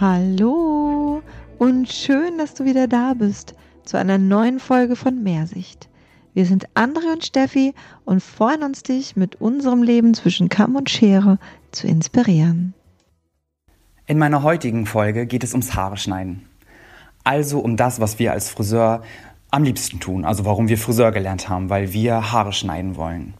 Hallo und schön, dass du wieder da bist zu einer neuen Folge von Mehrsicht. Wir sind Andre und Steffi und freuen uns, dich mit unserem Leben zwischen Kamm und Schere zu inspirieren. In meiner heutigen Folge geht es ums Haare schneiden. Also um das, was wir als Friseur am liebsten tun. Also warum wir Friseur gelernt haben, weil wir Haare schneiden wollen.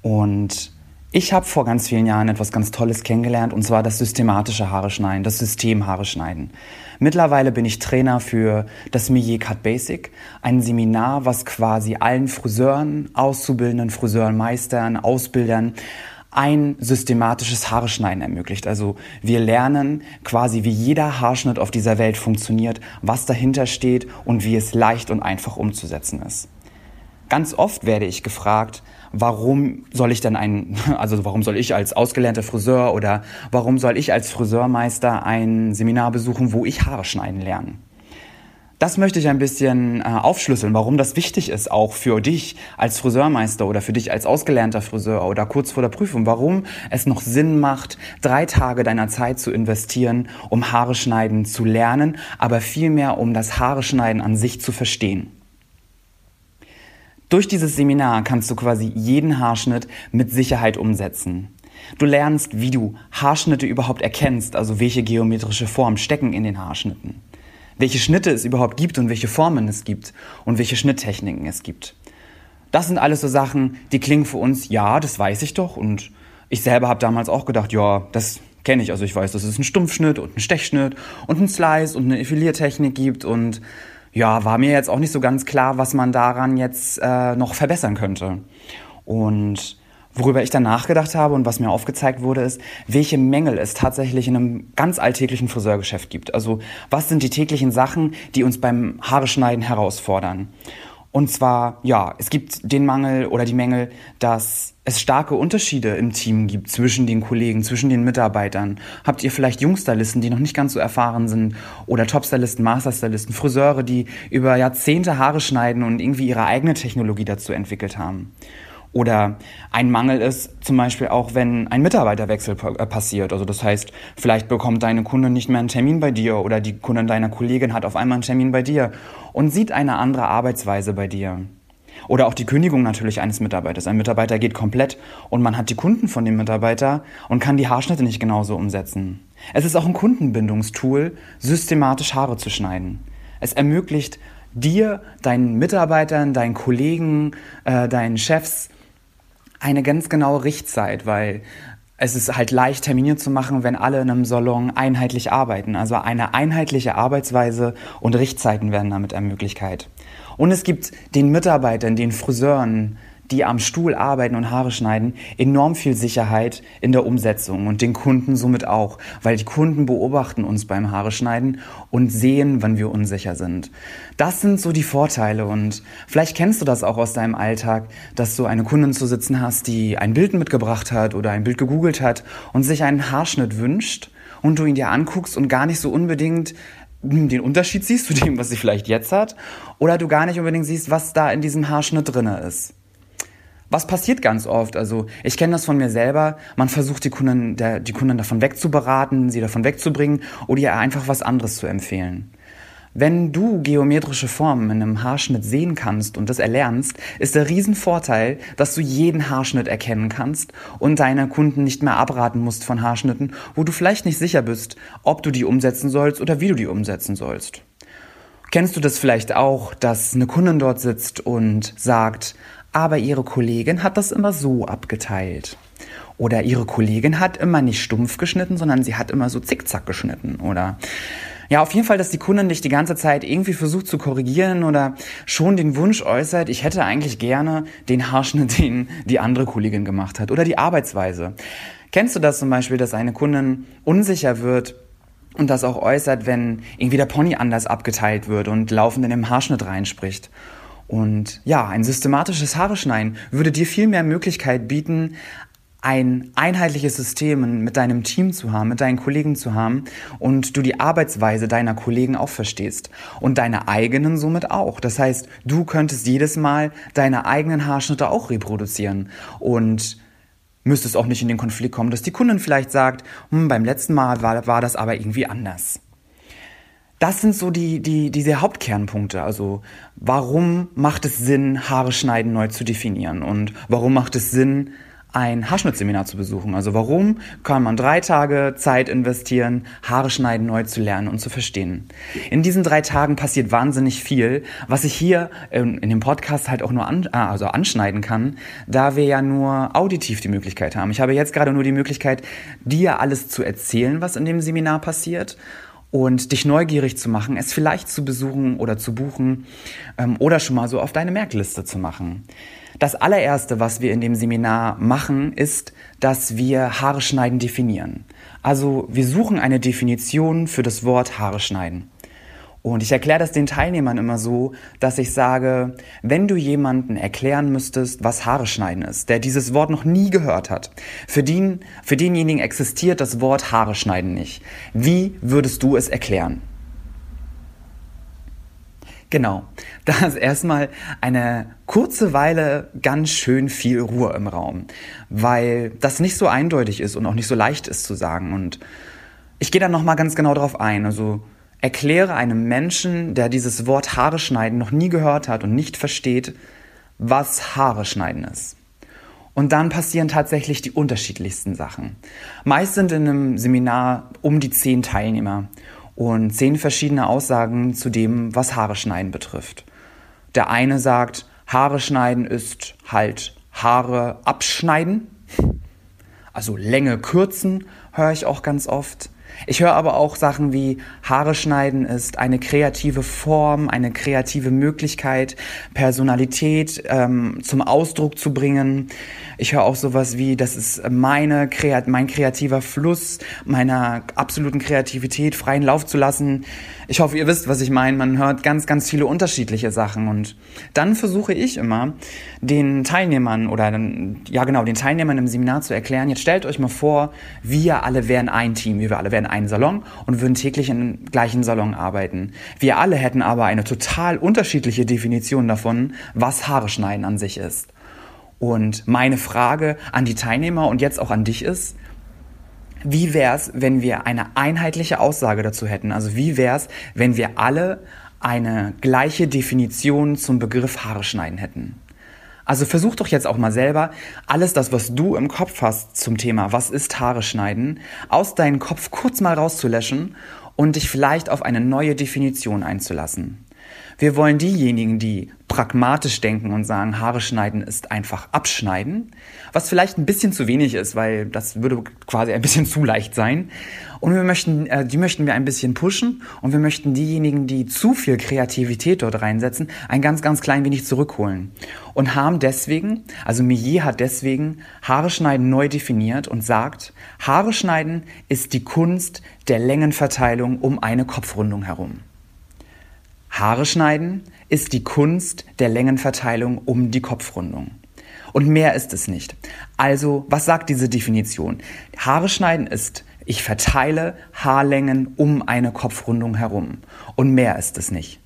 Und ich habe vor ganz vielen Jahren etwas ganz Tolles kennengelernt, und zwar das systematische Haare schneiden, das System Haare schneiden. Mittlerweile bin ich Trainer für das Millier Cut Basic, ein Seminar, was quasi allen Friseuren, Auszubildenden, Friseuren, Meistern, Ausbildern ein systematisches Haareschneiden ermöglicht. Also wir lernen quasi, wie jeder Haarschnitt auf dieser Welt funktioniert, was dahinter steht und wie es leicht und einfach umzusetzen ist. Ganz oft werde ich gefragt, warum soll ich denn ein, also warum soll ich als ausgelernter Friseur oder warum soll ich als Friseurmeister ein Seminar besuchen, wo ich Haare schneiden lerne? Das möchte ich ein bisschen äh, aufschlüsseln, warum das wichtig ist, auch für dich als Friseurmeister oder für dich als ausgelernter Friseur oder kurz vor der Prüfung, warum es noch Sinn macht, drei Tage deiner Zeit zu investieren, um Haare schneiden zu lernen, aber vielmehr um das Haare schneiden an sich zu verstehen. Durch dieses Seminar kannst du quasi jeden Haarschnitt mit Sicherheit umsetzen. Du lernst, wie du Haarschnitte überhaupt erkennst, also welche geometrische Formen stecken in den Haarschnitten welche Schnitte es überhaupt gibt und welche Formen es gibt und welche Schnitttechniken es gibt. Das sind alles so Sachen, die klingen für uns, ja, das weiß ich doch. Und ich selber habe damals auch gedacht, ja, das kenne ich. Also ich weiß, dass es einen Stumpfschnitt und einen Stechschnitt und einen Slice und eine Effiliertechnik gibt. Und ja, war mir jetzt auch nicht so ganz klar, was man daran jetzt äh, noch verbessern könnte. Und Worüber ich dann nachgedacht habe und was mir aufgezeigt wurde, ist, welche Mängel es tatsächlich in einem ganz alltäglichen Friseurgeschäft gibt. Also was sind die täglichen Sachen, die uns beim Haareschneiden herausfordern? Und zwar, ja, es gibt den Mangel oder die Mängel, dass es starke Unterschiede im Team gibt zwischen den Kollegen, zwischen den Mitarbeitern. Habt ihr vielleicht Jungstylisten, die noch nicht ganz so erfahren sind oder Topstylisten, Masterstylisten, Friseure, die über Jahrzehnte Haare schneiden und irgendwie ihre eigene Technologie dazu entwickelt haben? Oder ein Mangel ist zum Beispiel auch, wenn ein Mitarbeiterwechsel äh, passiert. Also das heißt, vielleicht bekommt deine Kunde nicht mehr einen Termin bei dir oder die Kundin deiner Kollegin hat auf einmal einen Termin bei dir und sieht eine andere Arbeitsweise bei dir. Oder auch die Kündigung natürlich eines Mitarbeiters. Ein Mitarbeiter geht komplett und man hat die Kunden von dem Mitarbeiter und kann die Haarschnitte nicht genauso umsetzen. Es ist auch ein Kundenbindungstool, systematisch Haare zu schneiden. Es ermöglicht dir, deinen Mitarbeitern, deinen Kollegen, äh, deinen Chefs, eine ganz genaue Richtzeit, weil es ist halt leicht terminiert zu machen, wenn alle in einem Salon einheitlich arbeiten. Also eine einheitliche Arbeitsweise und Richtzeiten werden damit ermöglicht. Und es gibt den Mitarbeitern, den Friseuren, die am Stuhl arbeiten und Haare schneiden, enorm viel Sicherheit in der Umsetzung und den Kunden somit auch, weil die Kunden beobachten uns beim Haare schneiden und sehen, wann wir unsicher sind. Das sind so die Vorteile und vielleicht kennst du das auch aus deinem Alltag, dass du eine Kundin zu sitzen hast, die ein Bild mitgebracht hat oder ein Bild gegoogelt hat und sich einen Haarschnitt wünscht und du ihn dir anguckst und gar nicht so unbedingt hm, den Unterschied siehst zu dem, was sie vielleicht jetzt hat, oder du gar nicht unbedingt siehst, was da in diesem Haarschnitt drinne ist. Was passiert ganz oft? Also ich kenne das von mir selber. Man versucht die Kunden, der, die Kunden davon wegzuberaten, sie davon wegzubringen oder ihr einfach was anderes zu empfehlen. Wenn du geometrische Formen in einem Haarschnitt sehen kannst und das erlernst, ist der Riesenvorteil, dass du jeden Haarschnitt erkennen kannst und deine Kunden nicht mehr abraten musst von Haarschnitten, wo du vielleicht nicht sicher bist, ob du die umsetzen sollst oder wie du die umsetzen sollst. Kennst du das vielleicht auch, dass eine Kundin dort sitzt und sagt, aber ihre Kollegin hat das immer so abgeteilt. Oder ihre Kollegin hat immer nicht stumpf geschnitten, sondern sie hat immer so zickzack geschnitten. Oder ja, auf jeden Fall, dass die Kundin dich die ganze Zeit irgendwie versucht zu korrigieren oder schon den Wunsch äußert, ich hätte eigentlich gerne den Haarschnitt, den die andere Kollegin gemacht hat. Oder die Arbeitsweise. Kennst du das zum Beispiel, dass eine Kundin unsicher wird, und das auch äußert, wenn irgendwie der Pony anders abgeteilt wird und laufend in den Haarschnitt reinspricht. Und ja, ein systematisches Haare schneiden würde dir viel mehr Möglichkeit bieten, ein einheitliches System mit deinem Team zu haben, mit deinen Kollegen zu haben und du die Arbeitsweise deiner Kollegen auch verstehst und deine eigenen somit auch. Das heißt, du könntest jedes Mal deine eigenen Haarschnitte auch reproduzieren und müsstest auch nicht in den Konflikt kommen, dass die Kundin vielleicht sagt, hm, beim letzten Mal war, war das aber irgendwie anders. Das sind so die, die, diese Hauptkernpunkte. Also, warum macht es Sinn, Haare schneiden neu zu definieren? Und warum macht es Sinn, ein Haarschnittseminar zu besuchen. Also warum kann man drei Tage Zeit investieren, Haare schneiden neu zu lernen und zu verstehen? In diesen drei Tagen passiert wahnsinnig viel, was ich hier in, dem Podcast halt auch nur an, ah, also anschneiden kann, da wir ja nur auditiv die Möglichkeit haben. Ich habe jetzt gerade nur die Möglichkeit, dir alles zu erzählen, was in dem Seminar passiert und dich neugierig zu machen, es vielleicht zu besuchen oder zu buchen ähm, oder schon mal so auf deine Merkliste zu machen. Das allererste, was wir in dem Seminar machen, ist, dass wir Haare schneiden definieren. Also wir suchen eine Definition für das Wort Haare schneiden. Und ich erkläre das den Teilnehmern immer so, dass ich sage, wenn du jemanden erklären müsstest, was Haare schneiden ist, der dieses Wort noch nie gehört hat, für, den, für denjenigen existiert das Wort Haare schneiden nicht. Wie würdest du es erklären? Genau, da ist erstmal eine kurze Weile ganz schön viel Ruhe im Raum, weil das nicht so eindeutig ist und auch nicht so leicht ist zu sagen. Und ich gehe da nochmal ganz genau drauf ein. Also erkläre einem Menschen, der dieses Wort Haare schneiden noch nie gehört hat und nicht versteht, was Haare schneiden ist. Und dann passieren tatsächlich die unterschiedlichsten Sachen. Meist sind in einem Seminar um die zehn Teilnehmer und zehn verschiedene Aussagen zu dem, was Haare schneiden betrifft. Der eine sagt, Haare schneiden ist halt Haare abschneiden, also Länge kürzen, höre ich auch ganz oft. Ich höre aber auch Sachen wie Haare schneiden ist eine kreative Form, eine kreative Möglichkeit, Personalität ähm, zum Ausdruck zu bringen. Ich höre auch sowas wie, das ist meine, mein kreativer Fluss, meiner absoluten Kreativität freien Lauf zu lassen. Ich hoffe, ihr wisst, was ich meine. Man hört ganz, ganz viele unterschiedliche Sachen. Und dann versuche ich immer, den Teilnehmern oder ja genau, den Teilnehmern im Seminar zu erklären, jetzt stellt euch mal vor, wir alle wären ein Team, wir alle wären ein Salon und würden täglich in dem gleichen Salon arbeiten. Wir alle hätten aber eine total unterschiedliche Definition davon, was Haare schneiden an sich ist. Und meine Frage an die Teilnehmer und jetzt auch an dich ist, wie wär's, wenn wir eine einheitliche Aussage dazu hätten? Also wie wär's, wenn wir alle eine gleiche Definition zum Begriff Haare schneiden hätten? Also versuch doch jetzt auch mal selber, alles das, was du im Kopf hast zum Thema, was ist Haare schneiden, aus deinem Kopf kurz mal rauszulöschen und dich vielleicht auf eine neue Definition einzulassen. Wir wollen diejenigen, die pragmatisch denken und sagen, Haare schneiden ist einfach abschneiden, was vielleicht ein bisschen zu wenig ist, weil das würde quasi ein bisschen zu leicht sein. Und wir möchten, äh, die möchten wir ein bisschen pushen und wir möchten diejenigen, die zu viel Kreativität dort reinsetzen, ein ganz, ganz klein wenig zurückholen. Und haben deswegen, also Millet hat deswegen Haare schneiden neu definiert und sagt, Haare schneiden ist die Kunst der Längenverteilung um eine Kopfrundung herum. Haare schneiden ist die Kunst der Längenverteilung um die Kopfrundung. Und mehr ist es nicht. Also, was sagt diese Definition? Haare schneiden ist, ich verteile Haarlängen um eine Kopfrundung herum. Und mehr ist es nicht.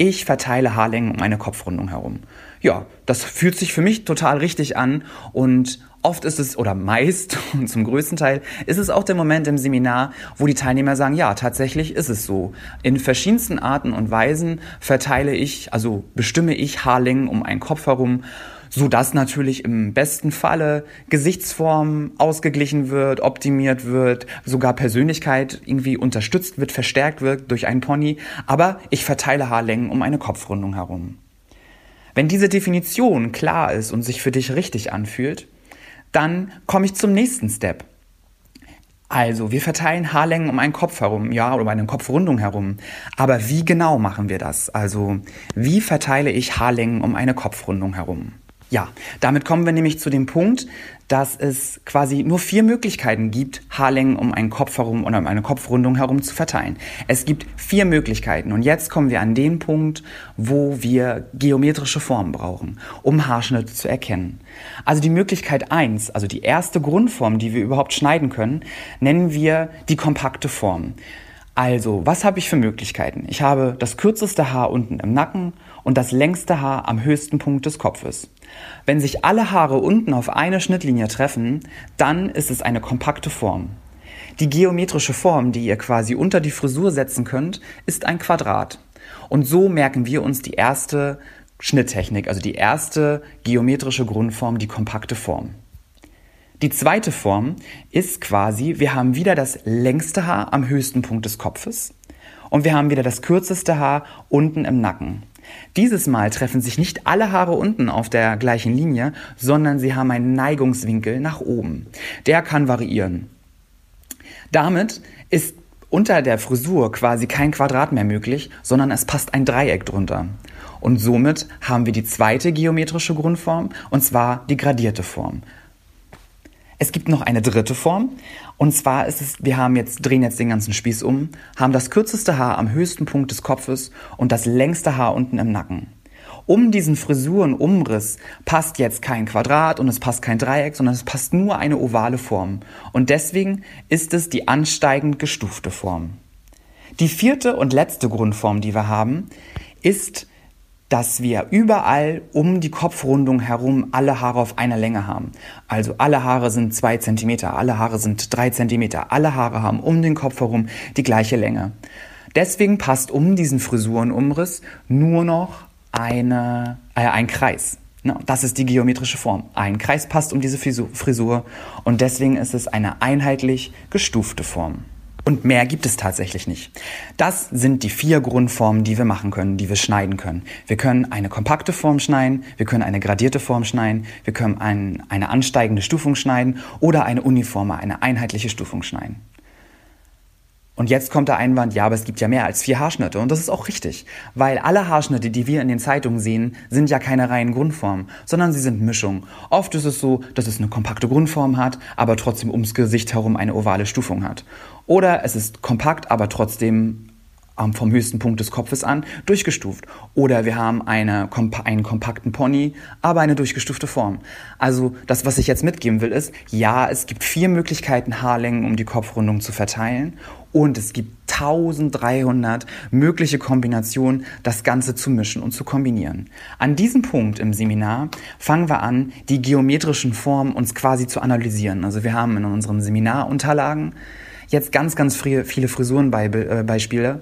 Ich verteile Haarlängen um eine Kopfrundung herum. Ja, das fühlt sich für mich total richtig an und Oft ist es, oder meist und zum größten Teil, ist es auch der Moment im Seminar, wo die Teilnehmer sagen, ja, tatsächlich ist es so. In verschiedensten Arten und Weisen verteile ich, also bestimme ich Haarlängen um einen Kopf herum, so dass natürlich im besten Falle Gesichtsform ausgeglichen wird, optimiert wird, sogar Persönlichkeit irgendwie unterstützt wird, verstärkt wird durch einen Pony. Aber ich verteile Haarlängen um eine Kopfrundung herum. Wenn diese Definition klar ist und sich für dich richtig anfühlt, dann komme ich zum nächsten Step. Also, wir verteilen Haarlängen um einen Kopf herum, ja, oder um eine Kopfrundung herum. Aber wie genau machen wir das? Also, wie verteile ich Haarlängen um eine Kopfrundung herum? Ja, damit kommen wir nämlich zu dem Punkt, dass es quasi nur vier Möglichkeiten gibt, Haarlängen um einen Kopf herum oder um eine Kopfrundung herum zu verteilen. Es gibt vier Möglichkeiten und jetzt kommen wir an den Punkt, wo wir geometrische Formen brauchen, um Haarschnitte zu erkennen. Also die Möglichkeit eins, also die erste Grundform, die wir überhaupt schneiden können, nennen wir die kompakte Form. Also, was habe ich für Möglichkeiten? Ich habe das kürzeste Haar unten im Nacken und das längste Haar am höchsten Punkt des Kopfes. Wenn sich alle Haare unten auf eine Schnittlinie treffen, dann ist es eine kompakte Form. Die geometrische Form, die ihr quasi unter die Frisur setzen könnt, ist ein Quadrat. Und so merken wir uns die erste Schnitttechnik, also die erste geometrische Grundform, die kompakte Form. Die zweite Form ist quasi, wir haben wieder das längste Haar am höchsten Punkt des Kopfes und wir haben wieder das kürzeste Haar unten im Nacken. Dieses Mal treffen sich nicht alle Haare unten auf der gleichen Linie, sondern sie haben einen Neigungswinkel nach oben. Der kann variieren. Damit ist unter der Frisur quasi kein Quadrat mehr möglich, sondern es passt ein Dreieck drunter. Und somit haben wir die zweite geometrische Grundform, und zwar die gradierte Form. Es gibt noch eine dritte Form. Und zwar ist es, wir haben jetzt, drehen jetzt den ganzen Spieß um, haben das kürzeste Haar am höchsten Punkt des Kopfes und das längste Haar unten im Nacken. Um diesen Frisurenumriss passt jetzt kein Quadrat und es passt kein Dreieck, sondern es passt nur eine ovale Form. Und deswegen ist es die ansteigend gestufte Form. Die vierte und letzte Grundform, die wir haben, ist dass wir überall um die Kopfrundung herum alle Haare auf einer Länge haben. Also alle Haare sind zwei Zentimeter, alle Haare sind drei Zentimeter, alle Haare haben um den Kopf herum die gleiche Länge. Deswegen passt um diesen Frisurenumriss nur noch eine, äh, ein Kreis. Das ist die geometrische Form. Ein Kreis passt um diese Frisur und deswegen ist es eine einheitlich gestufte Form. Und mehr gibt es tatsächlich nicht. Das sind die vier Grundformen, die wir machen können, die wir schneiden können. Wir können eine kompakte Form schneiden, wir können eine gradierte Form schneiden, wir können ein, eine ansteigende Stufung schneiden oder eine uniforme, eine einheitliche Stufung schneiden. Und jetzt kommt der Einwand, ja, aber es gibt ja mehr als vier Haarschnitte. Und das ist auch richtig, weil alle Haarschnitte, die wir in den Zeitungen sehen, sind ja keine reinen Grundformen, sondern sie sind Mischungen. Oft ist es so, dass es eine kompakte Grundform hat, aber trotzdem ums Gesicht herum eine ovale Stufung hat. Oder es ist kompakt, aber trotzdem vom höchsten Punkt des Kopfes an durchgestuft. Oder wir haben eine, einen kompakten Pony, aber eine durchgestufte Form. Also das, was ich jetzt mitgeben will, ist, ja, es gibt vier Möglichkeiten, Haarlängen um die Kopfrundung zu verteilen. Und es gibt 1300 mögliche Kombinationen, das Ganze zu mischen und zu kombinieren. An diesem Punkt im Seminar fangen wir an, die geometrischen Formen uns quasi zu analysieren. Also wir haben in unseren Seminarunterlagen jetzt ganz, ganz viele Frisurenbeispiele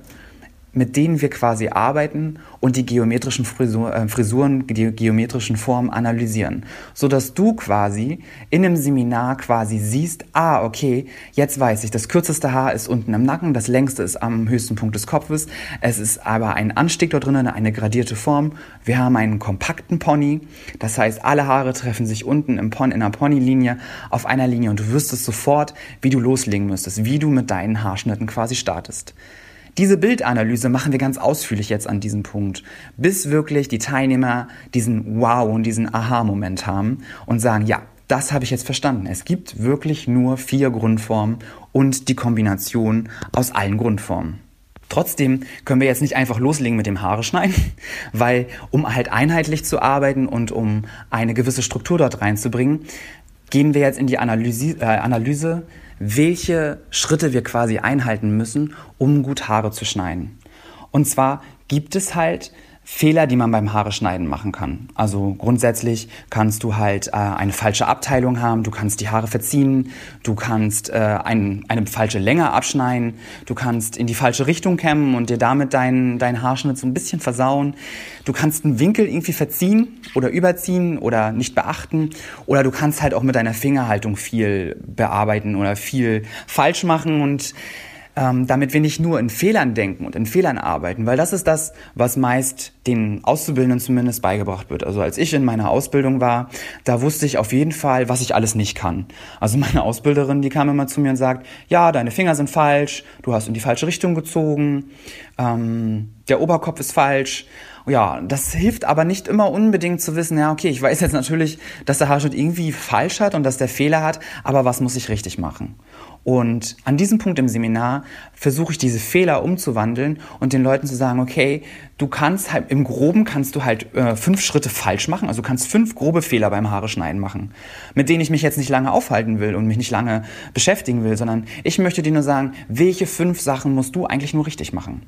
mit denen wir quasi arbeiten und die geometrischen Frisur, äh, Frisuren, die geometrischen Formen analysieren, so dass du quasi in einem Seminar quasi siehst, ah, okay, jetzt weiß ich, das kürzeste Haar ist unten im Nacken, das längste ist am höchsten Punkt des Kopfes, es ist aber ein Anstieg dort drinnen, eine gradierte Form, wir haben einen kompakten Pony, das heißt, alle Haare treffen sich unten im Pon in einer Ponylinie auf einer Linie und du wüsstest sofort, wie du loslegen müsstest, wie du mit deinen Haarschnitten quasi startest. Diese Bildanalyse machen wir ganz ausführlich jetzt an diesem Punkt, bis wirklich die Teilnehmer diesen Wow und diesen Aha-Moment haben und sagen, ja, das habe ich jetzt verstanden. Es gibt wirklich nur vier Grundformen und die Kombination aus allen Grundformen. Trotzdem können wir jetzt nicht einfach loslegen mit dem Haare schneiden, weil um halt einheitlich zu arbeiten und um eine gewisse Struktur dort reinzubringen, gehen wir jetzt in die Analyse, äh, Analyse welche Schritte wir quasi einhalten müssen, um gut Haare zu schneiden. Und zwar gibt es halt Fehler, die man beim Haare schneiden machen kann. Also grundsätzlich kannst du halt äh, eine falsche Abteilung haben, du kannst die Haare verziehen, du kannst äh, ein, eine falsche Länge abschneiden, du kannst in die falsche Richtung kämmen und dir damit deinen dein Haarschnitt so ein bisschen versauen. Du kannst einen Winkel irgendwie verziehen oder überziehen oder nicht beachten oder du kannst halt auch mit deiner Fingerhaltung viel bearbeiten oder viel falsch machen und ähm, damit wir nicht nur in Fehlern denken und in Fehlern arbeiten, weil das ist das, was meist den Auszubildenden zumindest beigebracht wird. Also als ich in meiner Ausbildung war, da wusste ich auf jeden Fall, was ich alles nicht kann. Also meine Ausbilderin, die kam immer zu mir und sagt, ja, deine Finger sind falsch, du hast in die falsche Richtung gezogen, ähm, der Oberkopf ist falsch. Ja, das hilft aber nicht immer unbedingt zu wissen, ja, okay, ich weiß jetzt natürlich, dass der Haarschnitt irgendwie falsch hat und dass der Fehler hat, aber was muss ich richtig machen? Und an diesem Punkt im Seminar versuche ich diese Fehler umzuwandeln und den Leuten zu sagen, okay, du kannst halt im Groben kannst du halt äh, fünf Schritte falsch machen, also du kannst fünf grobe Fehler beim Haare schneiden machen, mit denen ich mich jetzt nicht lange aufhalten will und mich nicht lange beschäftigen will, sondern ich möchte dir nur sagen, welche fünf Sachen musst du eigentlich nur richtig machen?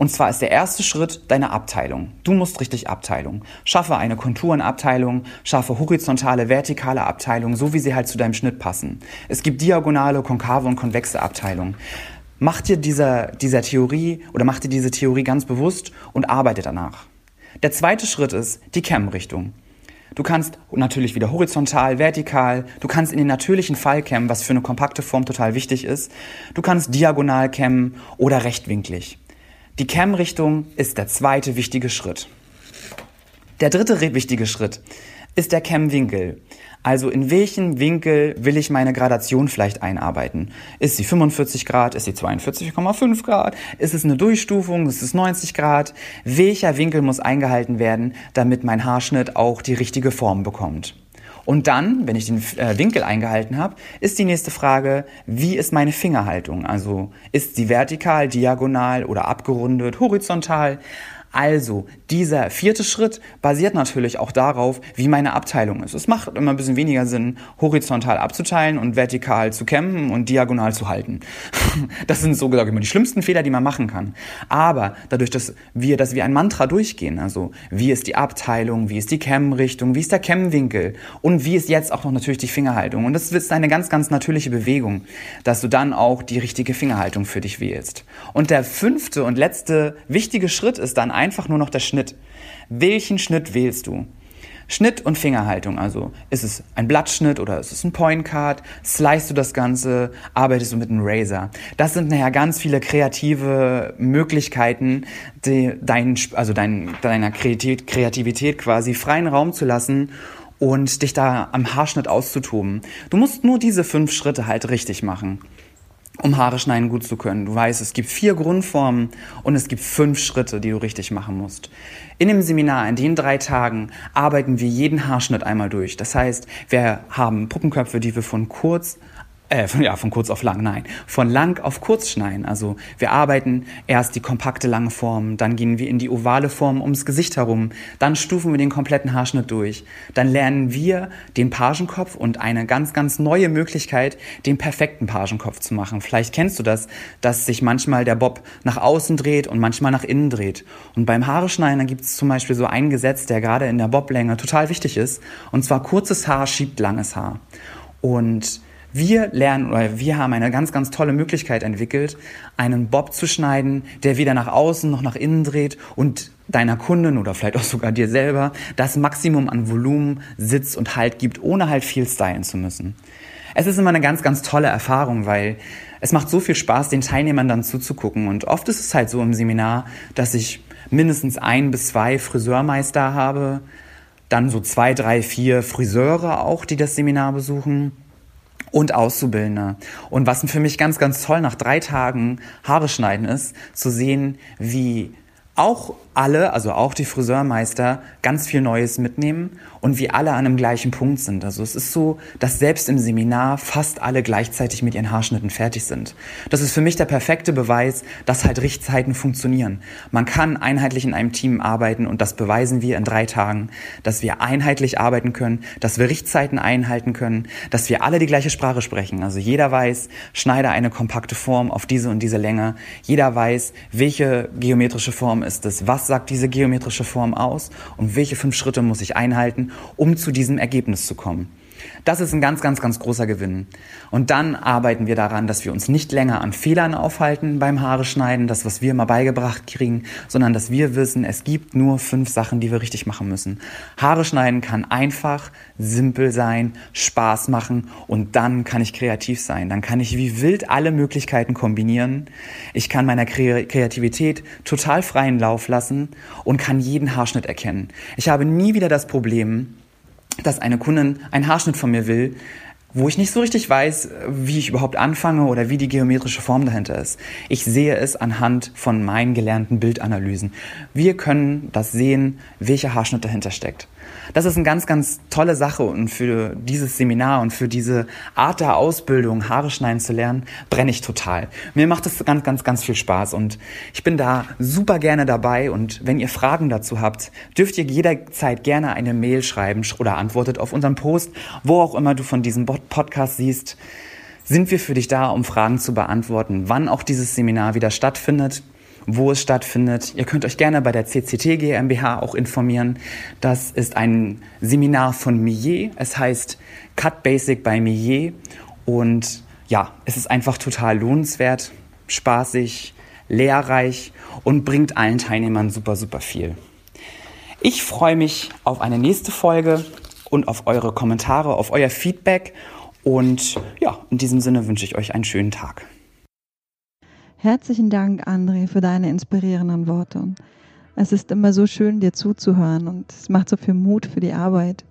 Und zwar ist der erste Schritt deine Abteilung. Du musst richtig Abteilung. Schaffe eine Konturenabteilung, schaffe horizontale, vertikale Abteilung, so wie sie halt zu deinem Schnitt passen. Es gibt diagonale, konkave und konvexe Abteilungen. Mach dir dieser, dieser Theorie oder mach dir diese Theorie ganz bewusst und arbeite danach. Der zweite Schritt ist die Cam-Richtung. Du kannst natürlich wieder horizontal, vertikal, du kannst in den natürlichen Fall kämmen, was für eine kompakte Form total wichtig ist. Du kannst diagonal kämmen oder rechtwinklig. Die Cam-Richtung ist der zweite wichtige Schritt. Der dritte wichtige Schritt ist der Cam-Winkel. Also in welchen Winkel will ich meine Gradation vielleicht einarbeiten? Ist sie 45 Grad? Ist sie 42,5 Grad? Ist es eine Durchstufung? Ist es 90 Grad? Welcher Winkel muss eingehalten werden, damit mein Haarschnitt auch die richtige Form bekommt? Und dann, wenn ich den äh, Winkel eingehalten habe, ist die nächste Frage, wie ist meine Fingerhaltung? Also ist sie vertikal, diagonal oder abgerundet, horizontal? Also, dieser vierte Schritt basiert natürlich auch darauf, wie meine Abteilung ist. Es macht immer ein bisschen weniger Sinn, horizontal abzuteilen und vertikal zu kämmen und diagonal zu halten. Das sind so gesagt immer die schlimmsten Fehler, die man machen kann. Aber dadurch, dass wir, dass wir ein Mantra durchgehen, also wie ist die Abteilung, wie ist die Kämmrichtung, wie ist der Kämmwinkel und wie ist jetzt auch noch natürlich die Fingerhaltung. Und das ist eine ganz, ganz natürliche Bewegung, dass du dann auch die richtige Fingerhaltung für dich wählst. Und der fünfte und letzte wichtige Schritt ist dann einfach nur noch der Schnitt. Welchen Schnitt wählst du? Schnitt und Fingerhaltung, also ist es ein Blattschnitt oder ist es ein Point Card? Slice du das Ganze? Arbeitest du mit einem Razor? Das sind nachher ganz viele kreative Möglichkeiten, die dein, also dein, deiner Kreativität quasi freien Raum zu lassen und dich da am Haarschnitt auszutoben. Du musst nur diese fünf Schritte halt richtig machen um Haare schneiden gut zu können. Du weißt, es gibt vier Grundformen und es gibt fünf Schritte, die du richtig machen musst. In dem Seminar, in den drei Tagen, arbeiten wir jeden Haarschnitt einmal durch. Das heißt, wir haben Puppenköpfe, die wir von kurz äh, von, ja, von kurz auf lang, nein, von lang auf kurz schneiden. Also wir arbeiten erst die kompakte lange Form, dann gehen wir in die ovale Form ums Gesicht herum, dann stufen wir den kompletten Haarschnitt durch. Dann lernen wir den Pagenkopf und eine ganz, ganz neue Möglichkeit, den perfekten Pagenkopf zu machen. Vielleicht kennst du das, dass sich manchmal der Bob nach außen dreht und manchmal nach innen dreht. Und beim Haare schneiden, da gibt es zum Beispiel so ein Gesetz, der gerade in der Boblänge total wichtig ist. Und zwar kurzes Haar schiebt langes Haar. Und wir lernen oder wir haben eine ganz, ganz tolle Möglichkeit entwickelt, einen Bob zu schneiden, der weder nach außen noch nach innen dreht und deiner Kundin oder vielleicht auch sogar dir selber das Maximum an Volumen, Sitz und Halt gibt, ohne halt viel stylen zu müssen. Es ist immer eine ganz, ganz tolle Erfahrung, weil es macht so viel Spaß, den Teilnehmern dann zuzugucken. Und oft ist es halt so im Seminar, dass ich mindestens ein bis zwei Friseurmeister habe, dann so zwei, drei, vier Friseure auch, die das Seminar besuchen und Auszubildende. Und was für mich ganz, ganz toll nach drei Tagen Haare schneiden ist, zu sehen, wie auch alle, also auch die Friseurmeister, ganz viel Neues mitnehmen und wir alle an einem gleichen Punkt sind. Also es ist so, dass selbst im Seminar fast alle gleichzeitig mit ihren Haarschnitten fertig sind. Das ist für mich der perfekte Beweis, dass halt Richtzeiten funktionieren. Man kann einheitlich in einem Team arbeiten und das beweisen wir in drei Tagen, dass wir einheitlich arbeiten können, dass wir Richtzeiten einhalten können, dass wir alle die gleiche Sprache sprechen. Also jeder weiß, schneide eine kompakte Form auf diese und diese Länge. Jeder weiß, welche geometrische Form ist es, was sagt diese geometrische Form aus und welche fünf Schritte muss ich einhalten, um zu diesem Ergebnis zu kommen. Das ist ein ganz, ganz, ganz großer Gewinn. Und dann arbeiten wir daran, dass wir uns nicht länger an Fehlern aufhalten beim Haare schneiden, das, was wir immer beigebracht kriegen, sondern dass wir wissen, es gibt nur fünf Sachen, die wir richtig machen müssen. Haare schneiden kann einfach, simpel sein, Spaß machen und dann kann ich kreativ sein. Dann kann ich wie wild alle Möglichkeiten kombinieren. Ich kann meiner Kreativität total freien Lauf lassen und kann jeden Haarschnitt erkennen. Ich habe nie wieder das Problem, dass eine Kundin einen Haarschnitt von mir will, wo ich nicht so richtig weiß, wie ich überhaupt anfange oder wie die geometrische Form dahinter ist. Ich sehe es anhand von meinen gelernten Bildanalysen. Wir können das sehen, welcher Haarschnitt dahinter steckt. Das ist eine ganz, ganz tolle Sache und für dieses Seminar und für diese Art der Ausbildung, Haare schneiden zu lernen, brenne ich total. Mir macht es ganz, ganz, ganz viel Spaß und ich bin da super gerne dabei und wenn ihr Fragen dazu habt, dürft ihr jederzeit gerne eine Mail schreiben oder antwortet auf unseren Post, wo auch immer du von diesem Podcast siehst sind wir für dich da, um Fragen zu beantworten, wann auch dieses Seminar wieder stattfindet wo es stattfindet. Ihr könnt euch gerne bei der CCT GmbH auch informieren. Das ist ein Seminar von Millet. Es heißt Cut Basic bei Millet. Und ja, es ist einfach total lohnenswert, spaßig, lehrreich und bringt allen Teilnehmern super, super viel. Ich freue mich auf eine nächste Folge und auf eure Kommentare, auf euer Feedback. Und ja, in diesem Sinne wünsche ich euch einen schönen Tag. Herzlichen Dank, André, für deine inspirierenden Worte. Es ist immer so schön, dir zuzuhören und es macht so viel Mut für die Arbeit,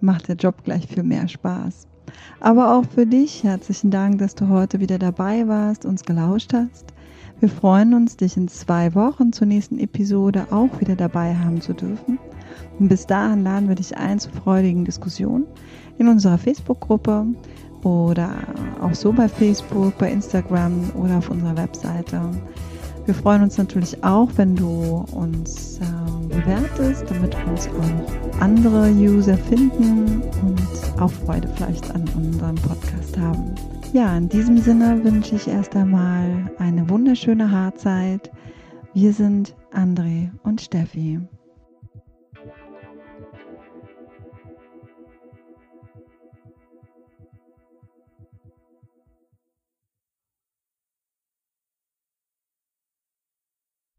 macht der Job gleich viel mehr Spaß. Aber auch für dich herzlichen Dank, dass du heute wieder dabei warst, uns gelauscht hast. Wir freuen uns, dich in zwei Wochen zur nächsten Episode auch wieder dabei haben zu dürfen. Und bis dahin laden wir dich ein zu freudigen Diskussionen in unserer Facebook-Gruppe oder auch so bei Facebook, bei Instagram oder auf unserer Webseite. Wir freuen uns natürlich auch, wenn du uns ähm, bewertest, damit uns auch andere User finden und auch Freude vielleicht an unserem Podcast haben. Ja, in diesem Sinne wünsche ich erst einmal eine wunderschöne Haarzeit. Wir sind André und Steffi.